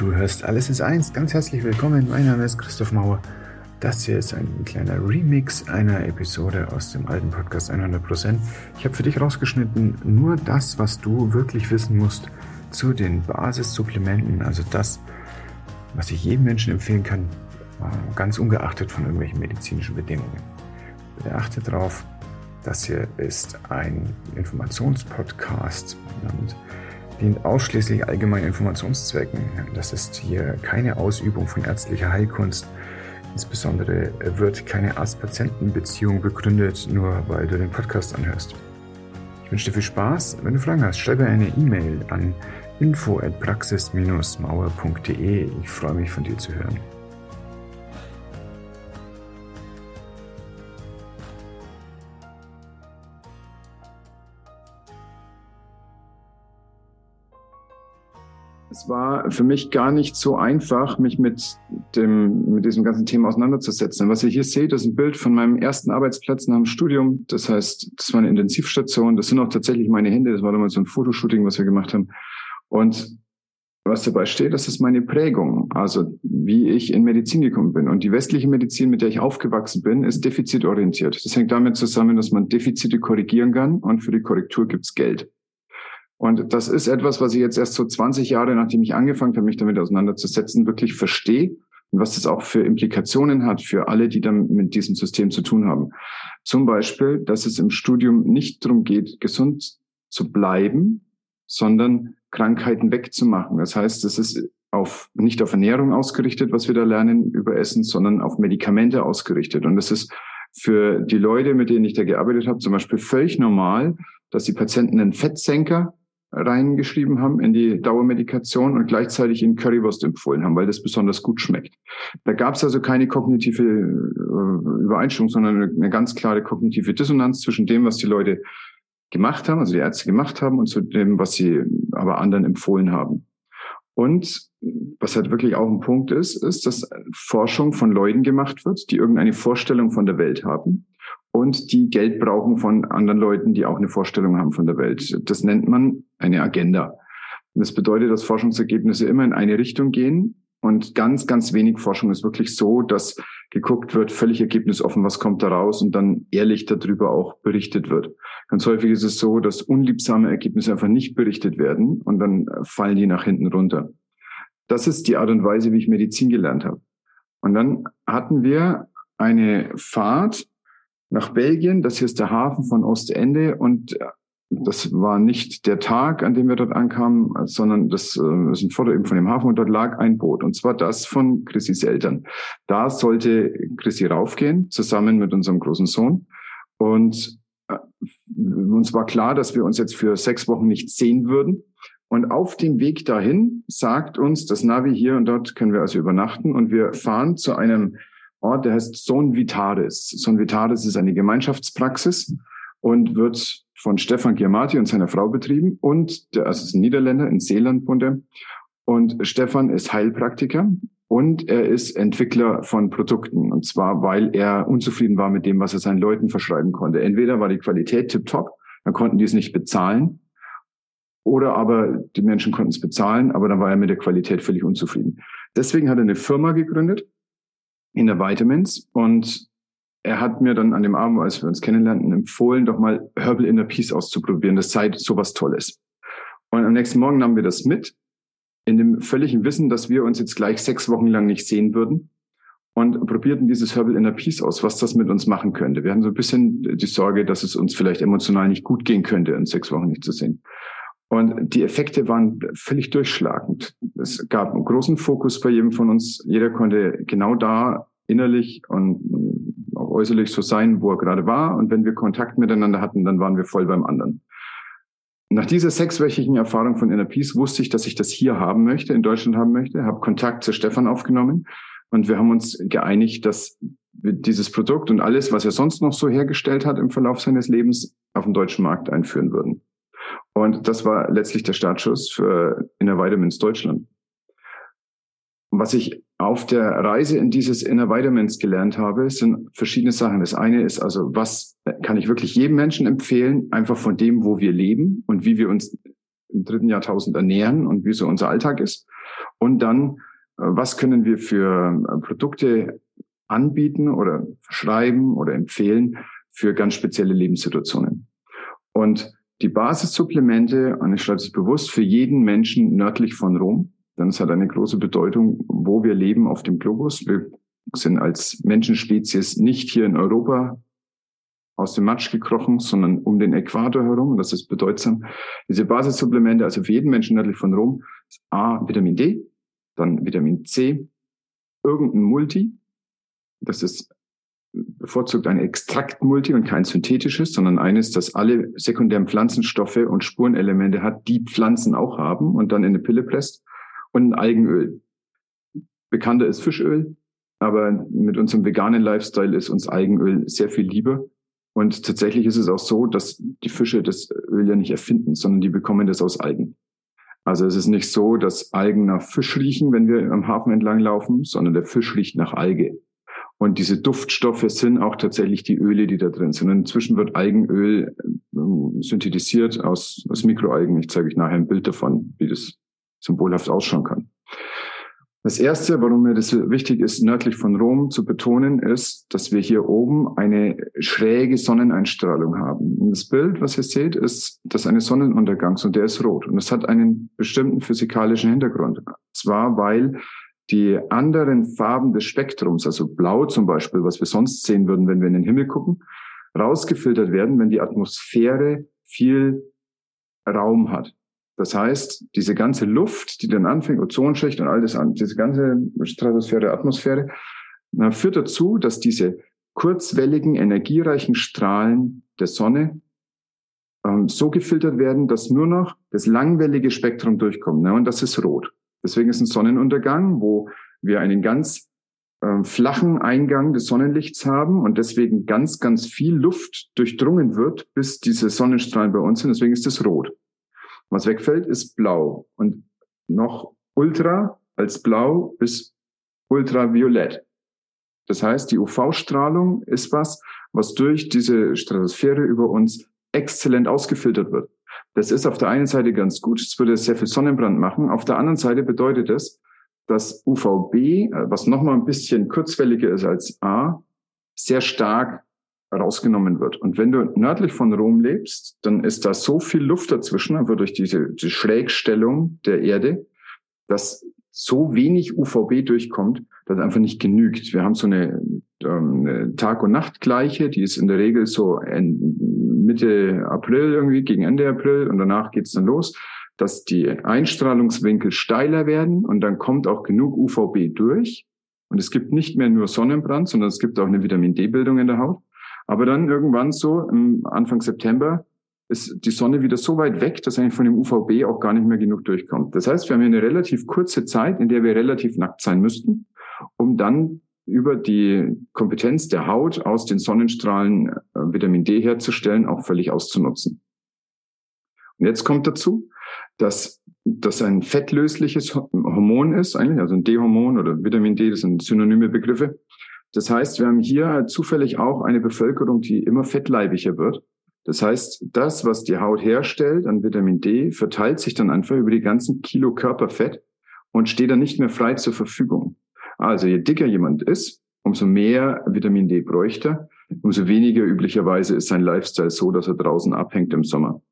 Du hörst Alles ist eins. Ganz herzlich willkommen. Mein Name ist Christoph Mauer. Das hier ist ein kleiner Remix einer Episode aus dem alten Podcast 100%. Ich habe für dich rausgeschnitten nur das, was du wirklich wissen musst zu den Basissupplementen, also das, was ich jedem Menschen empfehlen kann, ganz ungeachtet von irgendwelchen medizinischen Bedingungen. Bitte achte darauf, das hier ist ein Informationspodcast und dient ausschließlich allgemeinen Informationszwecken. Das ist hier keine Ausübung von ärztlicher Heilkunst. Insbesondere wird keine Arzt-Patienten-Beziehung begründet, nur weil du den Podcast anhörst. Ich wünsche dir viel Spaß. Wenn du Fragen hast, schreibe eine E-Mail an info@praxis-mauer.de. Ich freue mich von dir zu hören. War für mich gar nicht so einfach, mich mit dem, mit diesem ganzen Thema auseinanderzusetzen. Was ihr hier seht, ist ein Bild von meinem ersten Arbeitsplatz nach dem Studium. Das heißt, das war eine Intensivstation. Das sind auch tatsächlich meine Hände. Das war damals so ein Fotoshooting, was wir gemacht haben. Und was dabei steht, das ist meine Prägung, also wie ich in Medizin gekommen bin. Und die westliche Medizin, mit der ich aufgewachsen bin, ist defizitorientiert. Das hängt damit zusammen, dass man Defizite korrigieren kann und für die Korrektur gibt's Geld. Und das ist etwas, was ich jetzt erst so 20 Jahre, nachdem ich angefangen habe, mich damit auseinanderzusetzen, wirklich verstehe und was das auch für Implikationen hat für alle, die dann mit diesem System zu tun haben. Zum Beispiel, dass es im Studium nicht darum geht, gesund zu bleiben, sondern Krankheiten wegzumachen. Das heißt, es ist auf, nicht auf Ernährung ausgerichtet, was wir da lernen über Essen, sondern auf Medikamente ausgerichtet. Und das ist für die Leute, mit denen ich da gearbeitet habe, zum Beispiel völlig normal, dass die Patienten einen Fettsenker reingeschrieben haben in die Dauermedikation und gleichzeitig ihnen Currywurst empfohlen haben, weil das besonders gut schmeckt. Da gab es also keine kognitive äh, Übereinstimmung, sondern eine ganz klare kognitive Dissonanz zwischen dem, was die Leute gemacht haben, also die Ärzte gemacht haben, und zu dem, was sie aber anderen empfohlen haben. Und was halt wirklich auch ein Punkt ist, ist, dass Forschung von Leuten gemacht wird, die irgendeine Vorstellung von der Welt haben und die Geld brauchen von anderen Leuten, die auch eine Vorstellung haben von der Welt. Das nennt man eine Agenda. Das bedeutet, dass Forschungsergebnisse immer in eine Richtung gehen und ganz, ganz wenig Forschung ist wirklich so, dass geguckt wird, völlig ergebnisoffen, was kommt da raus und dann ehrlich darüber auch berichtet wird. Ganz häufig ist es so, dass unliebsame Ergebnisse einfach nicht berichtet werden und dann fallen die nach hinten runter. Das ist die Art und Weise, wie ich Medizin gelernt habe. Und dann hatten wir eine Fahrt nach Belgien. Das hier ist der Hafen von Ostende und äh, das war nicht der Tag, an dem wir dort ankamen, sondern das äh, ist ein Foto eben von dem Hafen und dort lag ein Boot und zwar das von Chrissys Eltern. Da sollte Chrissy raufgehen, zusammen mit unserem großen Sohn und äh, uns war klar, dass wir uns jetzt für sechs Wochen nicht sehen würden. Und auf dem Weg dahin sagt uns das Navi hier und dort können wir also übernachten und wir fahren zu einem Ort, der heißt Son Vitaris. Son Vitaris ist eine Gemeinschaftspraxis und wird von Stefan Giamatti und seiner Frau betrieben und der, also ist ein Niederländer in Seeland er. Und Stefan ist Heilpraktiker und er ist Entwickler von Produkten. Und zwar, weil er unzufrieden war mit dem, was er seinen Leuten verschreiben konnte. Entweder war die Qualität tipptopp, dann konnten die es nicht bezahlen. Oder aber die Menschen konnten es bezahlen, aber dann war er mit der Qualität völlig unzufrieden. Deswegen hat er eine Firma gegründet, in der Vitamins und er hat mir dann an dem Abend, als wir uns kennenlernten, empfohlen, doch mal Herbal Inner Peace auszuprobieren. Das sei sowas Tolles. Und am nächsten Morgen nahmen wir das mit, in dem völligen Wissen, dass wir uns jetzt gleich sechs Wochen lang nicht sehen würden und probierten dieses Herbal Inner Peace aus, was das mit uns machen könnte. Wir hatten so ein bisschen die Sorge, dass es uns vielleicht emotional nicht gut gehen könnte, in sechs Wochen nicht zu sehen. Und die Effekte waren völlig durchschlagend. Es gab einen großen Fokus bei jedem von uns. Jeder konnte genau da innerlich und auch äußerlich so sein, wo er gerade war. Und wenn wir Kontakt miteinander hatten, dann waren wir voll beim anderen. Nach dieser sechswöchigen Erfahrung von Inner Peace wusste ich, dass ich das hier haben möchte, in Deutschland haben möchte, habe Kontakt zu Stefan aufgenommen und wir haben uns geeinigt, dass wir dieses Produkt und alles, was er sonst noch so hergestellt hat im Verlauf seines Lebens, auf dem deutschen Markt einführen würden. Und das war letztlich der Startschuss für Inner Vitamins Deutschland. Was ich auf der Reise in dieses Inner Vitamins gelernt habe, sind verschiedene Sachen. Das eine ist also, was kann ich wirklich jedem Menschen empfehlen, einfach von dem, wo wir leben und wie wir uns im dritten Jahrtausend ernähren und wie so unser Alltag ist. Und dann, äh, was können wir für äh, Produkte anbieten oder verschreiben oder empfehlen für ganz spezielle Lebenssituationen. Und die Basissupplemente, und ich schreibe es bewusst, für jeden Menschen nördlich von Rom, denn es hat eine große Bedeutung, wo wir leben auf dem Globus. Wir sind als Menschenspezies nicht hier in Europa aus dem Matsch gekrochen, sondern um den Äquator herum. Und das ist bedeutsam. Diese Basissupplemente, also für jeden Menschen nördlich von Rom, ist A, Vitamin D, dann Vitamin C, irgendein Multi. Das ist bevorzugt ein Extraktmulti und kein synthetisches, sondern eines, das alle sekundären Pflanzenstoffe und Spurenelemente hat, die Pflanzen auch haben und dann in eine Pille presst. Und ein Algenöl. Bekannter ist Fischöl, aber mit unserem veganen Lifestyle ist uns Algenöl sehr viel lieber. Und tatsächlich ist es auch so, dass die Fische das Öl ja nicht erfinden, sondern die bekommen das aus Algen. Also es ist nicht so, dass Algen nach Fisch riechen, wenn wir am Hafen entlang laufen, sondern der Fisch riecht nach Alge. Und diese Duftstoffe sind auch tatsächlich die Öle, die da drin sind. Und inzwischen wird Algenöl äh, synthetisiert aus, aus Mikroalgen. Ich zeige euch nachher ein Bild davon, wie das symbolhaft ausschauen kann. Das erste, warum mir das wichtig ist, nördlich von Rom zu betonen, ist, dass wir hier oben eine schräge Sonneneinstrahlung haben. Und das Bild, was ihr seht, ist das eines Sonnenuntergangs und der ist rot. Und das hat einen bestimmten physikalischen Hintergrund. Und zwar, weil die anderen Farben des Spektrums, also blau zum Beispiel, was wir sonst sehen würden, wenn wir in den Himmel gucken, rausgefiltert werden, wenn die Atmosphäre viel Raum hat. Das heißt, diese ganze Luft, die dann anfängt, Ozonschicht und all das diese ganze Stratosphäre, Atmosphäre, führt dazu, dass diese kurzwelligen, energiereichen Strahlen der Sonne ähm, so gefiltert werden, dass nur noch das langwellige Spektrum durchkommt. Ne? Und das ist rot. Deswegen ist ein Sonnenuntergang, wo wir einen ganz äh, flachen Eingang des Sonnenlichts haben und deswegen ganz, ganz viel Luft durchdrungen wird, bis diese Sonnenstrahlen bei uns sind. Deswegen ist es rot. Was wegfällt, ist blau. Und noch ultra als blau bis ultraviolett. Das heißt, die UV-Strahlung ist was, was durch diese Stratosphäre über uns exzellent ausgefiltert wird. Das ist auf der einen Seite ganz gut, es würde sehr viel Sonnenbrand machen. Auf der anderen Seite bedeutet es, dass UVB, was nochmal ein bisschen kurzwelliger ist als A, sehr stark rausgenommen wird. Und wenn du nördlich von Rom lebst, dann ist da so viel Luft dazwischen, einfach durch diese die Schrägstellung der Erde, dass so wenig UVB durchkommt, dass einfach nicht genügt. Wir haben so eine, ähm, Tag- und Nachtgleiche, die ist in der Regel so Mitte April irgendwie, gegen Ende April und danach geht's dann los, dass die Einstrahlungswinkel steiler werden und dann kommt auch genug UVB durch. Und es gibt nicht mehr nur Sonnenbrand, sondern es gibt auch eine Vitamin D-Bildung in der Haut. Aber dann irgendwann so, Anfang September, ist die Sonne wieder so weit weg, dass eigentlich von dem UVB auch gar nicht mehr genug durchkommt. Das heißt, wir haben hier eine relativ kurze Zeit, in der wir relativ nackt sein müssten, um dann über die Kompetenz der Haut aus den Sonnenstrahlen äh, Vitamin D herzustellen, auch völlig auszunutzen. Und jetzt kommt dazu, dass das ein fettlösliches Hormon ist, eigentlich, also ein D-Hormon oder Vitamin D, das sind synonyme Begriffe. Das heißt, wir haben hier zufällig auch eine Bevölkerung, die immer fettleibiger wird. Das heißt, das, was die Haut herstellt an Vitamin D, verteilt sich dann einfach über die ganzen Kilo Körperfett und steht dann nicht mehr frei zur Verfügung. Also je dicker jemand ist, umso mehr Vitamin D bräuchte, umso weniger üblicherweise ist sein Lifestyle so, dass er draußen abhängt im Sommer.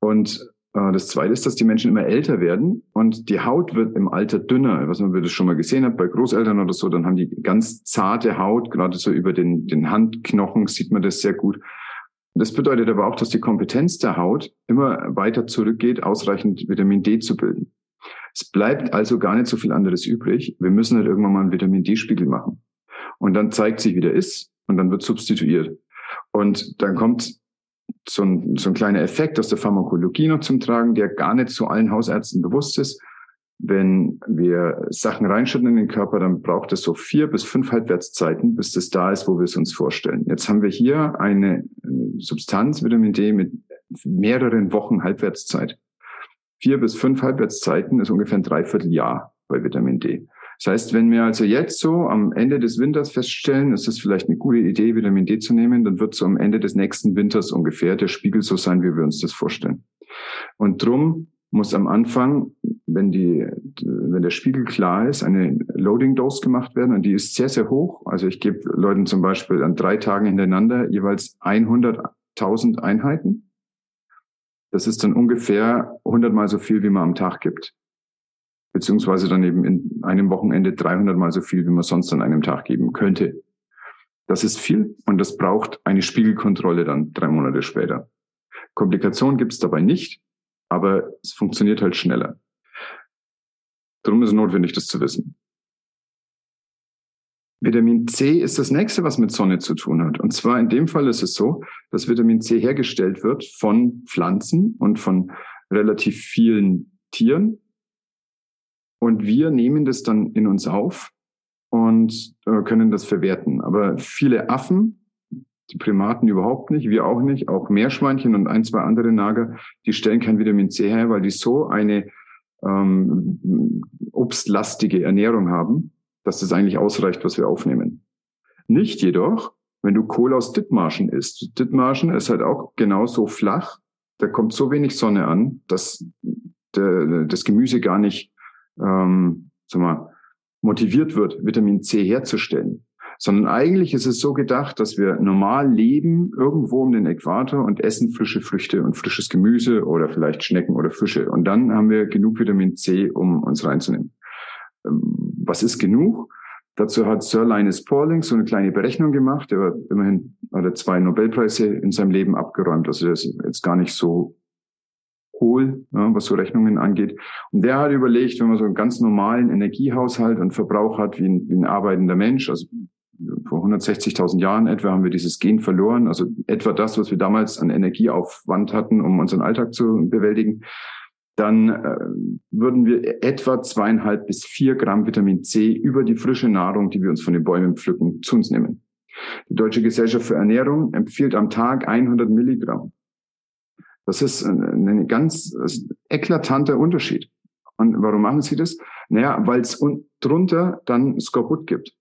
Und äh, das Zweite ist, dass die Menschen immer älter werden und die Haut wird im Alter dünner. Was man das schon mal gesehen hat bei Großeltern oder so, dann haben die ganz zarte Haut, gerade so über den, den Handknochen sieht man das sehr gut. Das bedeutet aber auch, dass die Kompetenz der Haut immer weiter zurückgeht, ausreichend Vitamin D zu bilden. Es bleibt also gar nicht so viel anderes übrig. Wir müssen halt irgendwann mal einen Vitamin D-Spiegel machen. Und dann zeigt sich, wie der ist und dann wird substituiert. Und dann kommt so ein, so ein kleiner Effekt aus der Pharmakologie noch zum Tragen, der gar nicht zu allen Hausärzten bewusst ist. Wenn wir Sachen reinschütten in den Körper, dann braucht es so vier bis fünf Halbwertszeiten, bis das da ist, wo wir es uns vorstellen. Jetzt haben wir hier eine Substanz, Vitamin D, mit mehreren Wochen Halbwertszeit. Vier bis fünf Halbwertszeiten ist ungefähr ein Dreivierteljahr bei Vitamin D. Das heißt, wenn wir also jetzt so am Ende des Winters feststellen, ist es vielleicht eine gute Idee, Vitamin D zu nehmen, dann wird so am Ende des nächsten Winters ungefähr der Spiegel so sein, wie wir uns das vorstellen. Und drum muss am Anfang, wenn die, wenn der Spiegel klar ist, eine Loading Dose gemacht werden und die ist sehr, sehr hoch. Also ich gebe Leuten zum Beispiel an drei Tagen hintereinander jeweils 100.000 Einheiten. Das ist dann ungefähr 100 mal so viel, wie man am Tag gibt. Beziehungsweise dann eben in einem Wochenende 300 mal so viel, wie man sonst an einem Tag geben könnte. Das ist viel und das braucht eine Spiegelkontrolle dann drei Monate später. Komplikationen gibt es dabei nicht, aber es funktioniert halt schneller. Darum ist es notwendig, das zu wissen. Vitamin C ist das nächste, was mit Sonne zu tun hat. Und zwar in dem Fall ist es so, dass Vitamin C hergestellt wird von Pflanzen und von relativ vielen Tieren. Und wir nehmen das dann in uns auf und äh, können das verwerten. Aber viele Affen, die Primaten überhaupt nicht, wir auch nicht, auch Meerschweinchen und ein, zwei andere Nager, die stellen kein Vitamin C her, weil die so eine ähm, obstlastige Ernährung haben, dass das eigentlich ausreicht, was wir aufnehmen. Nicht jedoch, wenn du Kohl aus Dithmarschen isst. Dithmarschen ist halt auch genauso flach, da kommt so wenig Sonne an, dass der, das Gemüse gar nicht ähm, sag mal, motiviert wird, Vitamin C herzustellen. Sondern eigentlich ist es so gedacht, dass wir normal leben irgendwo um den Äquator und essen frische Früchte und frisches Gemüse oder vielleicht Schnecken oder Fische. Und dann haben wir genug Vitamin C, um uns reinzunehmen. Ähm, was ist genug? Dazu hat Sir Linus Pauling so eine kleine Berechnung gemacht. Er immerhin er zwei Nobelpreise in seinem Leben abgeräumt. Also er ist jetzt gar nicht so hohl, ja, was so Rechnungen angeht. Und der hat überlegt, wenn man so einen ganz normalen Energiehaushalt und Verbrauch hat wie ein, wie ein arbeitender Mensch, also vor 160.000 Jahren etwa haben wir dieses Gen verloren, also etwa das, was wir damals an Energieaufwand hatten, um unseren Alltag zu bewältigen, dann äh, würden wir etwa zweieinhalb bis vier Gramm Vitamin C über die frische Nahrung, die wir uns von den Bäumen pflücken, zu uns nehmen. Die Deutsche Gesellschaft für Ernährung empfiehlt am Tag 100 Milligramm. Das ist ein ganz eklatanter Unterschied. Und warum machen sie das? Naja, weil es drunter dann Skorbut gibt.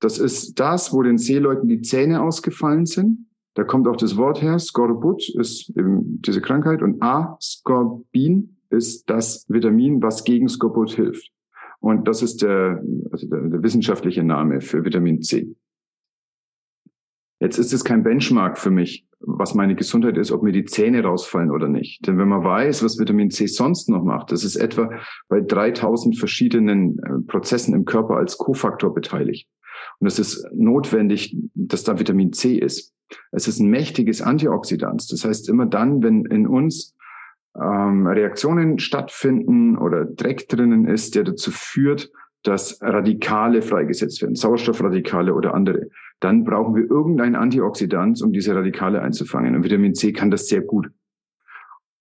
Das ist das, wo den Seeleuten die Zähne ausgefallen sind. Da kommt auch das Wort her. Skorbut ist eben diese Krankheit und Ascorbin ist das Vitamin, was gegen Skorbut hilft. Und das ist der, also der, der wissenschaftliche Name für Vitamin C. Jetzt ist es kein Benchmark für mich, was meine Gesundheit ist, ob mir die Zähne rausfallen oder nicht. Denn wenn man weiß, was Vitamin C sonst noch macht, das ist etwa bei 3000 verschiedenen äh, Prozessen im Körper als Kofaktor beteiligt. Und es ist notwendig, dass da Vitamin C ist. Es ist ein mächtiges Antioxidant. Das heißt, immer dann, wenn in uns ähm, Reaktionen stattfinden oder Dreck drinnen ist, der dazu führt, dass Radikale freigesetzt werden, Sauerstoffradikale oder andere, dann brauchen wir irgendein Antioxidant, um diese Radikale einzufangen. Und Vitamin C kann das sehr gut.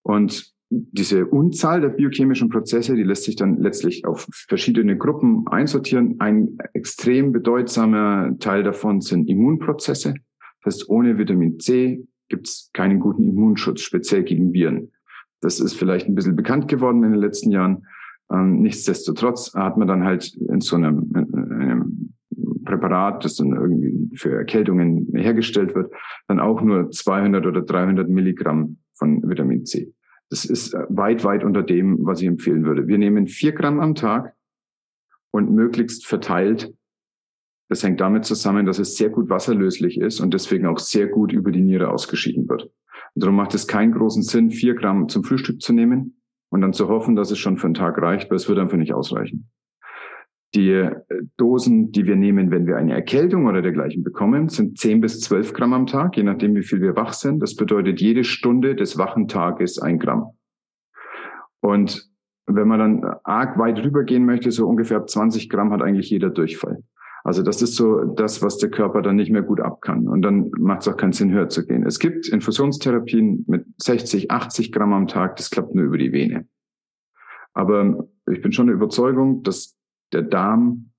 Und diese Unzahl der biochemischen Prozesse, die lässt sich dann letztlich auf verschiedene Gruppen einsortieren. Ein extrem bedeutsamer Teil davon sind Immunprozesse. Das heißt, ohne Vitamin C gibt es keinen guten Immunschutz, speziell gegen Viren. Das ist vielleicht ein bisschen bekannt geworden in den letzten Jahren. Ähm, nichtsdestotrotz hat man dann halt in so einem, in einem Präparat, das dann irgendwie für Erkältungen hergestellt wird, dann auch nur 200 oder 300 Milligramm von Vitamin C. Das ist äh, weit, weit unter dem, was ich empfehlen würde. Wir nehmen vier Gramm am Tag und möglichst verteilt. Das hängt damit zusammen, dass es sehr gut wasserlöslich ist und deswegen auch sehr gut über die Niere ausgeschieden wird. Und darum macht es keinen großen Sinn, vier Gramm zum Frühstück zu nehmen und dann zu hoffen, dass es schon für einen Tag reicht, weil es wird einfach nicht ausreichen. Die äh, Dosen, die wir nehmen, wenn wir eine Erkältung oder dergleichen bekommen, sind 10 bis 12 Gramm am Tag, je nachdem, wie viel wir wach sind. Das bedeutet jede Stunde des wachen Tages ein Gramm. Und wenn man dann arg weit rübergehen möchte, so ungefähr ab 20 Gramm hat eigentlich jeder Durchfall. Also das ist so das, was der Körper dann nicht mehr gut ab kann. Und dann macht es auch keinen Sinn, höher zu gehen. Es gibt Infusionstherapien mit 60, 80 Gramm am Tag. Das klappt nur über die Vene. Aber ich bin schon der Überzeugung, dass der Darm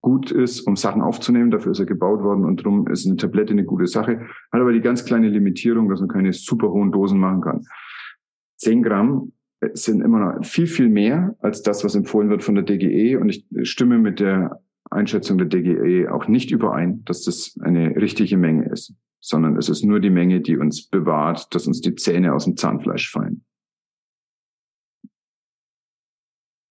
gut ist, um Sachen aufzunehmen. Dafür ist er gebaut worden und darum ist eine Tablette eine gute Sache. Hat aber die ganz kleine Limitierung, dass man keine super hohen Dosen machen kann. Zehn Gramm sind immer noch viel, viel mehr als das, was empfohlen wird von der DGE. Und ich stimme mit der Einschätzung der DGE auch nicht überein, dass das eine richtige Menge ist, sondern es ist nur die Menge, die uns bewahrt, dass uns die Zähne aus dem Zahnfleisch fallen.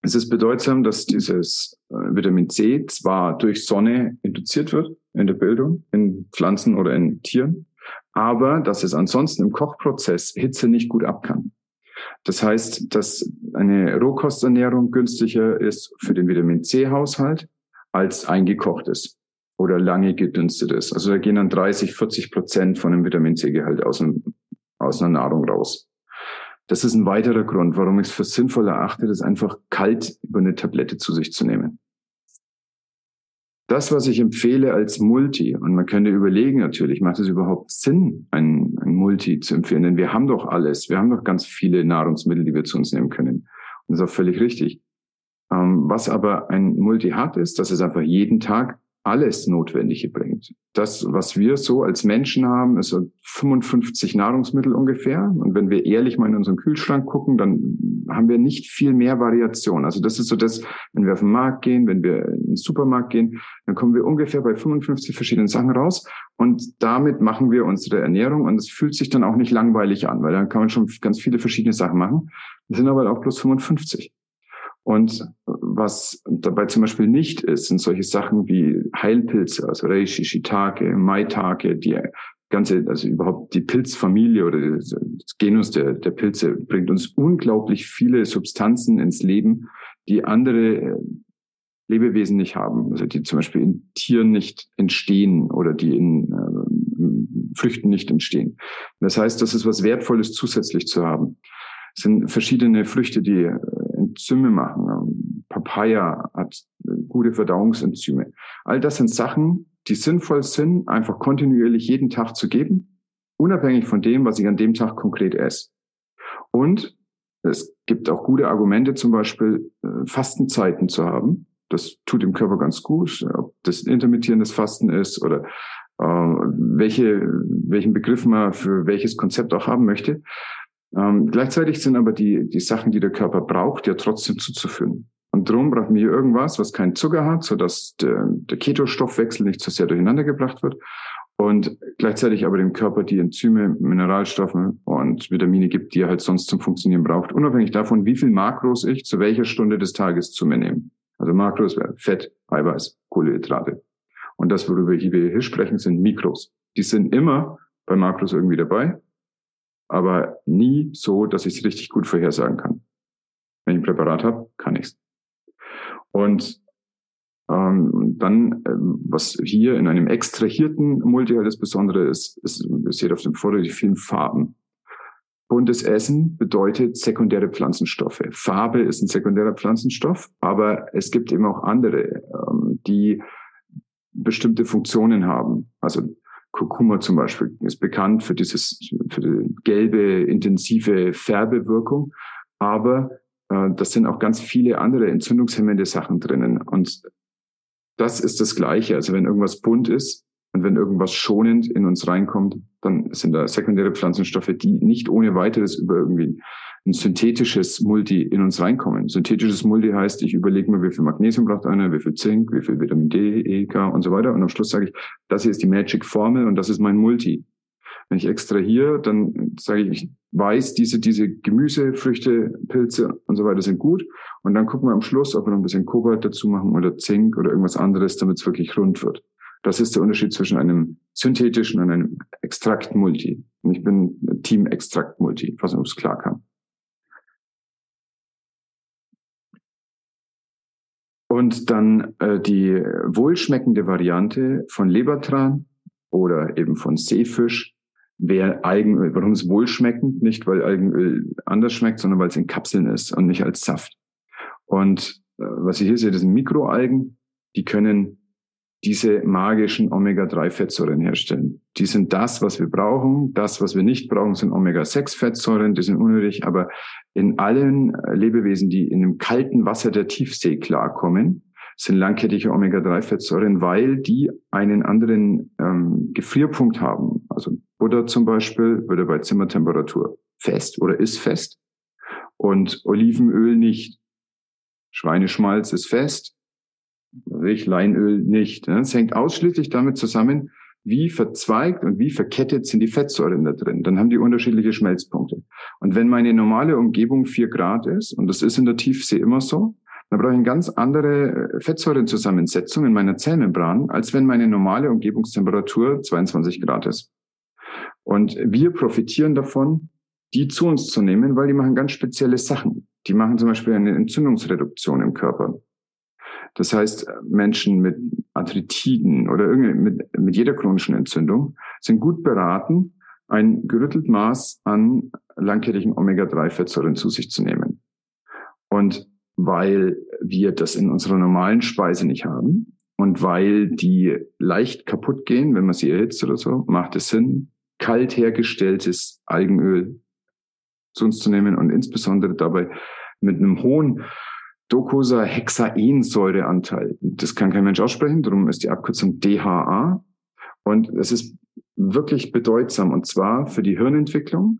Es ist bedeutsam, dass dieses äh, Vitamin C zwar durch Sonne induziert wird in der Bildung, in Pflanzen oder in Tieren, aber dass es ansonsten im Kochprozess Hitze nicht gut ab kann. Das heißt, dass eine Rohkosternährung günstiger ist für den Vitamin C-Haushalt als eingekochtes oder lange gedünstetes. Also da gehen dann 30, 40 Prozent von dem Vitamin C-Gehalt aus, aus einer Nahrung raus. Das ist ein weiterer Grund, warum ich es für sinnvoll erachte, das einfach kalt über eine Tablette zu sich zu nehmen. Das, was ich empfehle als Multi, und man könnte überlegen natürlich, macht es überhaupt Sinn, ein, ein Multi zu empfehlen? Denn wir haben doch alles. Wir haben doch ganz viele Nahrungsmittel, die wir zu uns nehmen können. Und das ist auch völlig richtig. Ähm, was aber ein Multi hat, ist, dass es einfach jeden Tag alles Notwendige bringt. Das, was wir so als Menschen haben, ist so 55 Nahrungsmittel ungefähr. Und wenn wir ehrlich mal in unseren Kühlschrank gucken, dann haben wir nicht viel mehr Variation. Also das ist so das, wenn wir auf den Markt gehen, wenn wir in den Supermarkt gehen, dann kommen wir ungefähr bei 55 verschiedenen Sachen raus. Und damit machen wir unsere Ernährung. Und es fühlt sich dann auch nicht langweilig an, weil dann kann man schon ganz viele verschiedene Sachen machen. Das sind aber auch bloß 55. Und was dabei zum Beispiel nicht ist, sind solche Sachen wie Heilpilze, also Reishi, Shiitake, Maitake, die ganze, also überhaupt die Pilzfamilie oder das Genus der, der Pilze bringt uns unglaublich viele Substanzen ins Leben, die andere äh, Lebewesen nicht haben, also die zum Beispiel in Tieren nicht entstehen oder die in äh, Früchten nicht entstehen. Das heißt, das ist was Wertvolles zusätzlich zu haben. Es sind verschiedene Früchte, die äh, Enzyme machen. Papaya hat gute Verdauungsenzyme. All das sind Sachen, die sinnvoll sind, einfach kontinuierlich jeden Tag zu geben, unabhängig von dem, was ich an dem Tag konkret esse. Und es gibt auch gute Argumente, zum Beispiel äh, Fastenzeiten zu haben. Das tut dem Körper ganz gut, ob das intermittierendes Fasten ist oder äh, welche, welchen Begriff man für welches Konzept auch haben möchte. Ähm, gleichzeitig sind aber die, die Sachen, die der Körper braucht, ja trotzdem zuzuführen. Und darum brauchen wir hier irgendwas, was keinen Zucker hat, sodass der, der Ketostoffwechsel nicht zu sehr durcheinander gebracht wird und gleichzeitig aber dem Körper die Enzyme, Mineralstoffe und Vitamine gibt, die er halt sonst zum Funktionieren braucht, unabhängig davon, wie viel Makros ich zu welcher Stunde des Tages zu mir nehme. Also Makros wäre Fett, Eiweiß, Kohlenhydrate. Und das, worüber wir hier sprechen, sind Mikros. Die sind immer bei Makros irgendwie dabei, aber nie so, dass ich es richtig gut vorhersagen kann. Wenn ich ein Präparat habe, kann ich's. Und ähm, dann, äh, was hier in einem extrahierten Multi halt das Besondere ist, ist, ihr seht auf dem Foto die vielen Farben. Buntes Essen bedeutet sekundäre Pflanzenstoffe. Farbe ist ein sekundärer Pflanzenstoff, aber es gibt eben auch andere, ähm, die bestimmte Funktionen haben. Also Kurkuma zum Beispiel ist bekannt für dieses, für die gelbe, intensive Färbewirkung. Aber äh, das sind auch ganz viele andere entzündungshemmende Sachen drinnen. Und das ist das Gleiche. Also wenn irgendwas bunt ist und wenn irgendwas schonend in uns reinkommt, dann sind da sekundäre Pflanzenstoffe, die nicht ohne weiteres über irgendwie ein synthetisches Multi in uns reinkommen. Synthetisches Multi heißt, ich überlege mir, wie viel Magnesium braucht einer, wie viel Zink, wie viel Vitamin D, E, K und so weiter. Und am Schluss sage ich, das hier ist die Magic Formel und das ist mein Multi. Wenn ich extrahiere, dann sage ich, ich weiß, diese, diese Gemüse, Früchte, Pilze und so weiter sind gut. Und dann gucken wir am Schluss, ob wir noch ein bisschen Kobalt dazu machen oder Zink oder irgendwas anderes, damit es wirklich rund wird. Das ist der Unterschied zwischen einem synthetischen und einem Extrakt-Multi. Und ich bin Team Extrakt-Multi. Ob es klar kam. Und dann äh, die wohlschmeckende Variante von Lebertran oder eben von Seefisch wäre Algenöl. Warum es wohlschmeckend? Nicht, weil Algenöl anders schmeckt, sondern weil es in Kapseln ist und nicht als Saft. Und äh, was ich hier sehe, das sind Mikroalgen, die können diese magischen Omega-3-Fettsäuren herstellen. Die sind das, was wir brauchen. Das, was wir nicht brauchen, sind Omega-6-Fettsäuren. Die sind unnötig. Aber in allen äh, Lebewesen, die in dem kalten Wasser der Tiefsee klarkommen, sind langkettige Omega-3-Fettsäuren, weil die einen anderen ähm, Gefrierpunkt haben. Also Butter zum Beispiel würde bei Zimmertemperatur fest oder ist fest und Olivenöl nicht. Schweineschmalz ist fest, ich Leinöl nicht. Es hängt ausschließlich damit zusammen, wie verzweigt und wie verkettet sind die Fettsäuren da drin. Dann haben die unterschiedliche Schmelzpunkte. Und wenn meine normale Umgebung vier Grad ist, und das ist in der Tiefsee immer so, Dann brauche ich eine ganz andere äh, Fettsäurenzusammensetzung in meiner Zellmembran, als wenn meine normale Umgebungstemperatur 22 Grad ist. Und wir profitieren davon, die zu uns zu nehmen, weil die machen ganz spezielle Sachen. Die machen zum Beispiel eine Entzündungsreduktion im Körper. Das heißt, Menschen mit Arthritiden oder mit, mit jeder chronischen Entzündung sind gut beraten, ein gerüttelt Maß an langkettigen Omega-3-Fettsäuren zu sich zu nehmen. Und weil wir das in unserer normalen Speise nicht haben und weil die leicht kaputt gehen, wenn man sie erhitzt oder so, macht es Sinn, kalt hergestelltes Algenöl zu uns zu nehmen und insbesondere dabei mit einem hohen Docosahexaensäureanteil. Das kann kein Mensch aussprechen, darum ist die Abkürzung DHA. Und es ist wirklich bedeutsam und zwar für die Hirnentwicklung.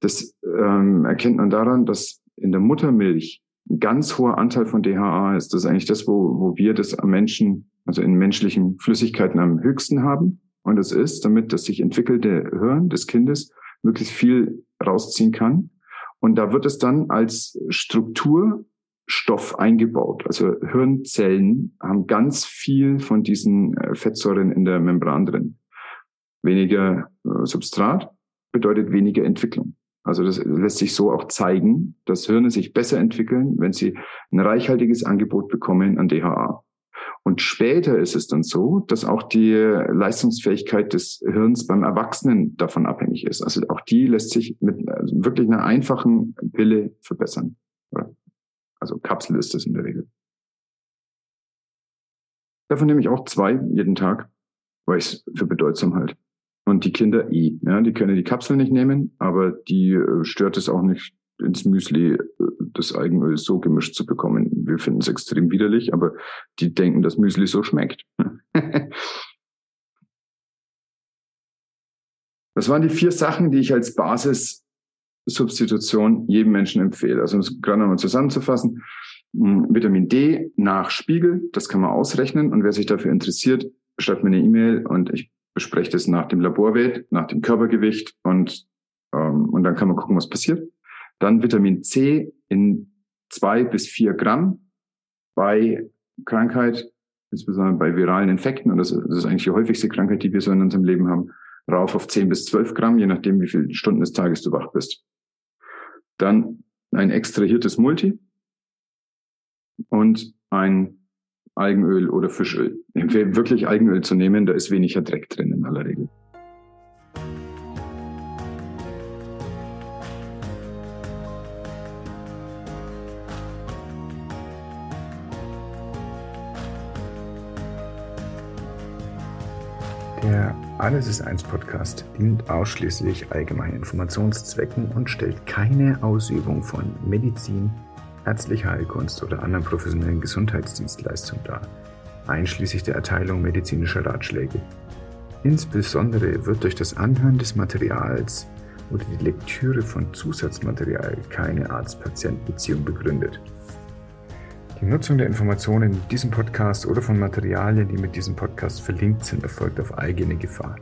Das ähm, erkennt man daran, dass in der Muttermilch ein ganz hoher Anteil von DHA ist. Das ist eigentlich das, wo, wo wir das am Menschen, also in menschlichen Flüssigkeiten am höchsten haben. Und es ist, damit das sich entwickelte Hirn des Kindes möglichst viel rausziehen kann. Und da wird es dann als Strukturstoff eingebaut. Also Hirnzellen haben ganz viel von diesen äh, Fettsäuren in der Membran drin. Weniger äh, Substrat bedeutet weniger Entwicklung. Also das lässt sich so auch zeigen, dass Hirne sich besser entwickeln, wenn sie ein reichhaltiges Angebot bekommen an DHA. Und später ist es dann so, dass auch die Leistungsfähigkeit des Hirns beim Erwachsenen davon abhängig ist. Also auch die lässt sich mit also wirklich einer einfachen Pille verbessern. Also Kapsel ist das in der Regel. Davon nehme ich auch zwei jeden Tag, weil ich es für bedeutsam halte. Und die Kinder eh. Ja, die können die Kapsel nicht nehmen, aber die äh, stört es auch nicht, ins Müsli äh, das Eigenöl so gemischt zu bekommen. Wir finden es extrem widerlich, aber die denken, dass Müsli so schmeckt. das waren die vier Sachen, die ich als Basissubstitution jedem Menschen empfehle. Also um es gerade nochmal zusammenzufassen. Hm, Vitamin D nach Spiegel, das kann man ausrechnen. Und wer sich dafür interessiert, schreibt mir eine E-Mail und ich bespreche das nach dem Laborwert, nach dem Körpergewicht und, ähm, und dann kann man gucken, was passiert. Dann Vitamin C in zwei bis vier Gramm bei Krankheit, insbesondere bei viralen Infekten, und das, das ist eigentlich die häufigste Krankheit, die wir so in unserem Leben haben, rauf auf zehn bis zwölf Gramm, je nachdem, wie viele Stunden des Tages du wach bist. Dann ein extrahiertes Multi und ein Algenöl oder Fischöl. Wirklich Algenöl zu nehmen, da ist weniger Dreck drin in aller Regel. Der Alles ist eins Podcast dient ausschließlich allgemeinen Informationszwecken und stellt keine Ausübung von Medizin, ärztlicher Heilkunst oder anderen professionellen Gesundheitsdienstleistungen dar, einschließlich der Erteilung medizinischer Ratschläge. Insbesondere wird durch das Anhören des Materials oder die Lektüre von Zusatzmaterial keine Arzt-Patient-Beziehung begründet. Die Nutzung der Informationen in diesem Podcast oder von Materialien, die mit diesem Podcast verlinkt sind, erfolgt auf eigene Gefahr.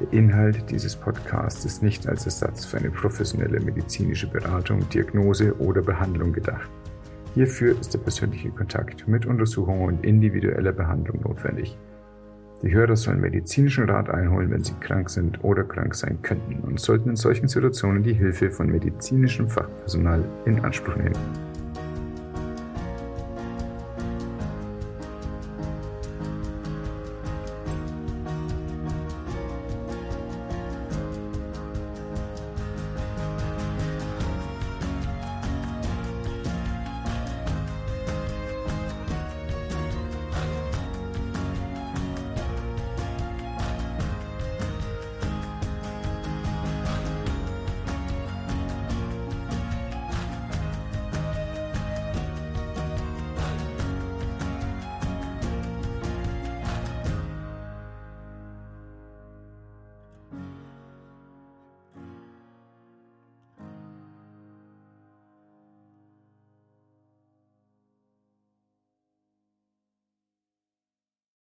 Der Inhalt dieses Podcasts ist nicht als Ersatz für eine professionelle medizinische Beratung, Diagnose oder Behandlung gedacht. Hierfür ist der persönliche Kontakt mit Untersuchung und individueller Behandlung notwendig. Die Hörer sollen medizinischen Rat einholen, wenn sie krank sind oder krank sein könnten und sollten in solchen Situationen die Hilfe von medizinischem Fachpersonal in Anspruch nehmen.